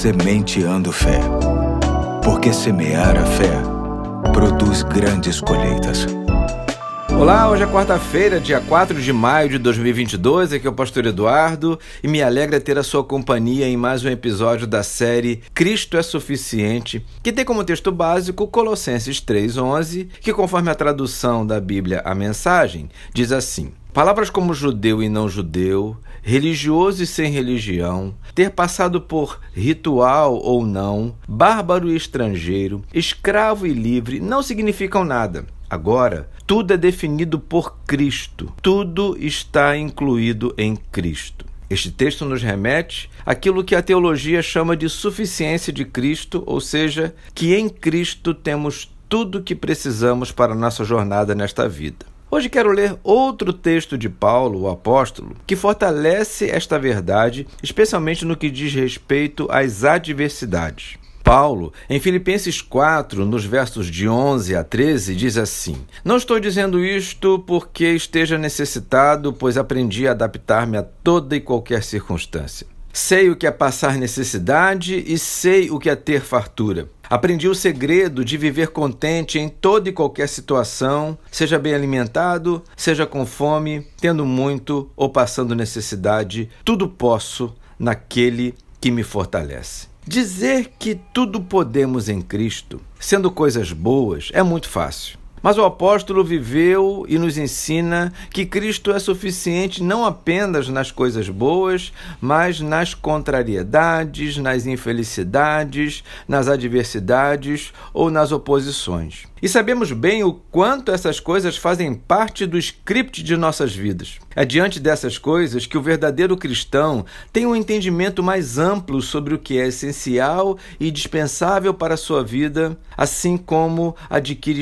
Sementeando Fé. Porque semear a fé produz grandes colheitas. Olá, hoje é quarta-feira, dia 4 de maio de 2022. Aqui é o Pastor Eduardo e me alegra ter a sua companhia em mais um episódio da série Cristo é Suficiente, que tem como texto básico Colossenses 3,11, que, conforme a tradução da Bíblia, a mensagem, diz assim: Palavras como judeu e não judeu, religioso e sem religião, ter passado por ritual ou não, bárbaro e estrangeiro, escravo e livre, não significam nada. Agora, tudo é definido por Cristo, tudo está incluído em Cristo. Este texto nos remete àquilo que a teologia chama de suficiência de Cristo, ou seja, que em Cristo temos tudo o que precisamos para a nossa jornada nesta vida. Hoje quero ler outro texto de Paulo, o apóstolo, que fortalece esta verdade, especialmente no que diz respeito às adversidades. Paulo, em Filipenses 4, nos versos de 11 a 13, diz assim: Não estou dizendo isto porque esteja necessitado, pois aprendi a adaptar-me a toda e qualquer circunstância. Sei o que é passar necessidade e sei o que é ter fartura. Aprendi o segredo de viver contente em toda e qualquer situação, seja bem alimentado, seja com fome, tendo muito ou passando necessidade. Tudo posso naquele que me fortalece. Dizer que tudo podemos em Cristo, sendo coisas boas, é muito fácil. Mas o apóstolo viveu e nos ensina que Cristo é suficiente não apenas nas coisas boas, mas nas contrariedades, nas infelicidades, nas adversidades ou nas oposições. E sabemos bem o quanto essas coisas fazem parte do script de nossas vidas. É diante dessas coisas que o verdadeiro cristão tem um entendimento mais amplo sobre o que é essencial e dispensável para a sua vida, assim como adquire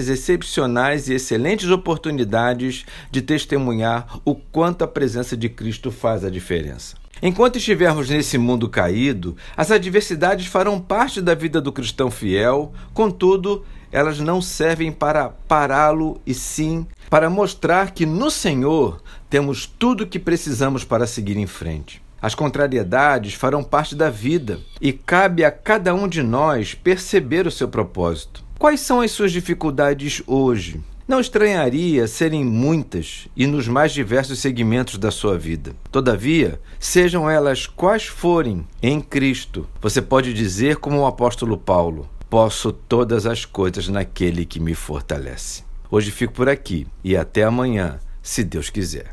experiências excepcionais e excelentes oportunidades de testemunhar o quanto a presença de Cristo faz a diferença. Enquanto estivermos nesse mundo caído, as adversidades farão parte da vida do cristão fiel, contudo, elas não servem para pará-lo e sim para mostrar que no Senhor temos tudo o que precisamos para seguir em frente. As contrariedades farão parte da vida e cabe a cada um de nós perceber o seu propósito. Quais são as suas dificuldades hoje? Não estranharia serem muitas e nos mais diversos segmentos da sua vida. Todavia, sejam elas quais forem, em Cristo, você pode dizer, como o apóstolo Paulo: Posso todas as coisas naquele que me fortalece. Hoje fico por aqui e até amanhã, se Deus quiser.